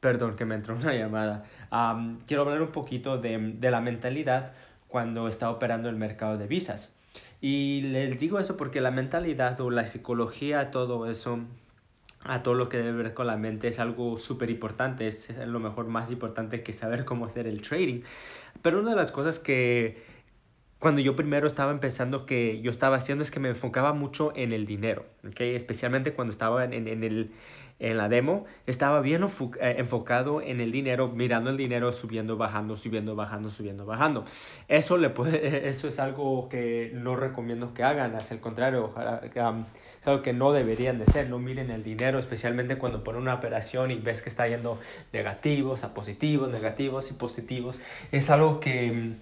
Perdón que me entró una llamada. quiero hablar un poquito de, de, la mentalidad cuando está operando el mercado de visas. Y les digo eso porque la mentalidad o la psicología, todo eso, a todo lo que debe ver con la mente es algo súper importante, es lo mejor más importante que saber cómo hacer el trading. Pero una de las cosas que cuando yo primero estaba empezando que yo estaba haciendo es que me enfocaba mucho en el dinero, ¿okay? especialmente cuando estaba en, en, el, en la demo, estaba bien eh, enfocado en el dinero, mirando el dinero subiendo, bajando, subiendo, bajando, subiendo, bajando. Eso, le eso es algo que no recomiendo que hagan, al contrario, es algo que no deberían de ser, no miren el dinero, especialmente cuando ponen una operación y ves que está yendo negativos a positivos, negativos y positivos. Es algo que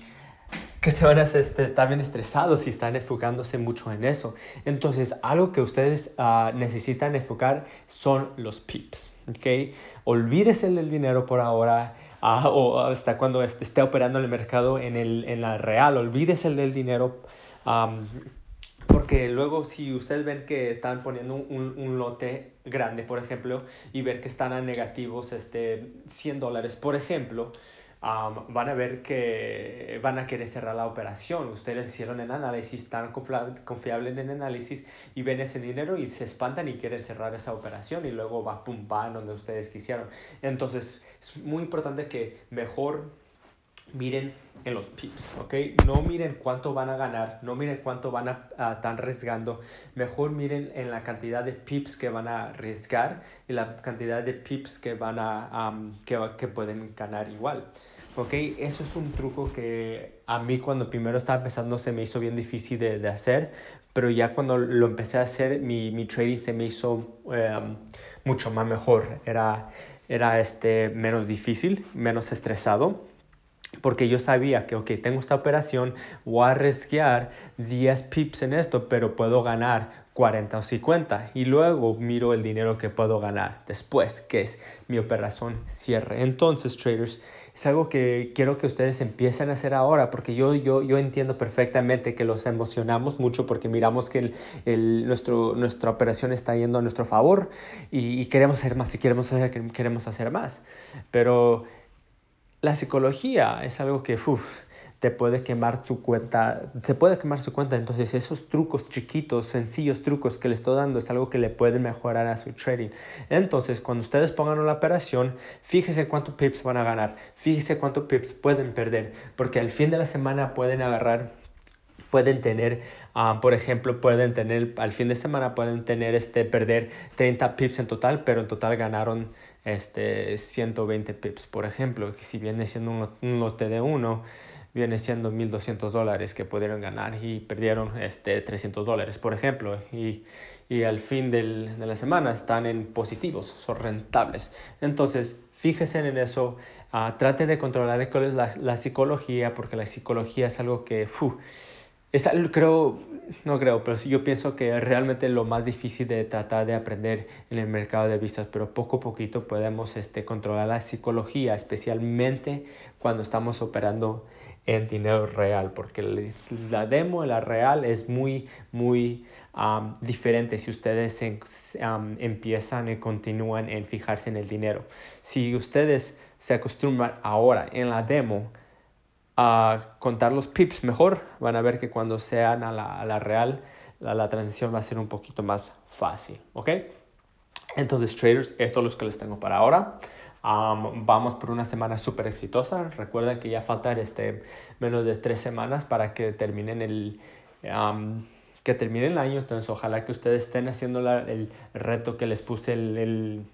que se van a estar bien estresados si están enfocándose mucho en eso. Entonces, algo que ustedes uh, necesitan enfocar son los pips, ¿ok? Olvídese del dinero por ahora uh, o hasta cuando esté operando el mercado en, el, en la real, olvídese del dinero. Porque luego si ustedes ven que están poniendo un, un, lote grande, por ejemplo, y ver que están a negativos este, 100 dólares, por ejemplo, van a ver que van a querer cerrar la operación. Ustedes hicieron el análisis, están confiables en el análisis y ven ese dinero y se espantan y quieren cerrar esa operación y luego va pum, va donde ustedes quisieron. Entonces es muy importante que mejor miren en los pips, ¿ok? No miren cuánto van a ganar, no miren cuánto van a, estar arriesgando, mejor miren en la cantidad de pips que van a arriesgar y la cantidad de pips que van a, que, que pueden ganar igual. ¿ok? Eso es un truco que a mí cuando primero estaba empezando se me hizo bien difícil de, de hacer, pero ya cuando lo empecé a hacer mi, mi trading se me hizo em, mucho más mejor, era, era este, menos difícil, menos estresado porque yo sabía que, ok, tengo esta operación, voy a arriesgar 10 pips en esto, pero puedo ganar 40 o 50 y luego miro el dinero que puedo ganar después, que es mi operación cierre. Entonces, traders, es algo que quiero que ustedes empiecen a hacer ahora, porque yo, yo, yo entiendo perfectamente que los emocionamos mucho porque miramos que el, nuestro, nuestra operación está yendo a nuestro favor y, queremos hacer más y queremos, queremos hacer más. Pero la psicología es algo que te puede quemar su cuenta, te puede quemar su cuenta. Entonces esos trucos chiquitos, sencillos trucos que le estoy dando es algo que le puede mejorar a su trading. Entonces cuando ustedes pongan una operación, fíjese cuántos pips van a ganar, fíjese cuántos pips pueden perder, porque al fin de la semana pueden agarrar pueden tener, ah, por ejemplo, pueden tener, al fin de semana pueden tener, este, perder 30 pips en total, pero en total ganaron este, 120 pips, por ejemplo, si viene siendo un, lote de uno, viene siendo 1.200 dólares que pudieron ganar y perdieron este, 300 dólares, por ejemplo, y, y al fin del, de la semana están en positivos, son rentables. Entonces, fíjense en eso, uh, de controlar cuál es la, la, psicología, porque la psicología es algo que... Es, creo, no creo, pero yo pienso que realmente lo más difícil de tratar de aprender en el mercado de visas, pero poco a poquito podemos este, controlar la psicología, especialmente cuando estamos operando en dinero real, porque la demo la real es muy, muy diferente si ustedes empiezan y continúan en fijarse en el dinero. Si ustedes se acostumbran ahora en la demo, a contar los pips mejor, van a ver que cuando sean a la, la real, la, la, transición va a ser un poquito más fácil, ¿ok? Entonces, traders, eso es lo que les tengo para ahora. vamos por una semana súper exitosa. Recuerden que ya faltan este, menos de tres semanas para que terminen el, que termine el año. Entonces, ojalá que ustedes estén haciendo el reto que les puse el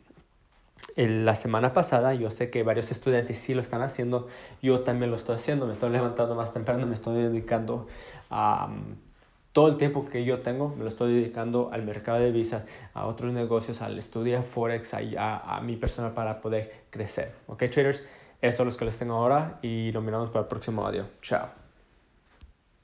la semana pasada, yo sé que varios estudiantes sí lo están haciendo, yo también lo estoy haciendo, me estoy levantando más temprano, me estoy dedicando a... todo el tiempo que yo tengo me lo estoy dedicando al mercado de visas, a otros negocios, al estudio Forex, a, a, mi personal para poder crecer. Ok, traders, eso es lo que les tengo ahora y nos miramos para el próximo audio. Chao.